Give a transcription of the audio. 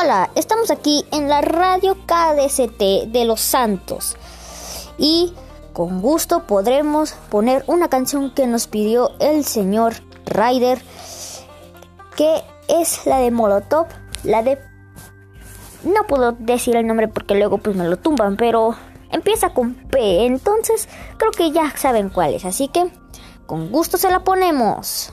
Hola, estamos aquí en la radio KDCT de Los Santos y con gusto podremos poner una canción que nos pidió el señor Ryder, que es la de Molotov, la de... No puedo decir el nombre porque luego pues me lo tumban, pero empieza con P, entonces creo que ya saben cuál es, así que con gusto se la ponemos.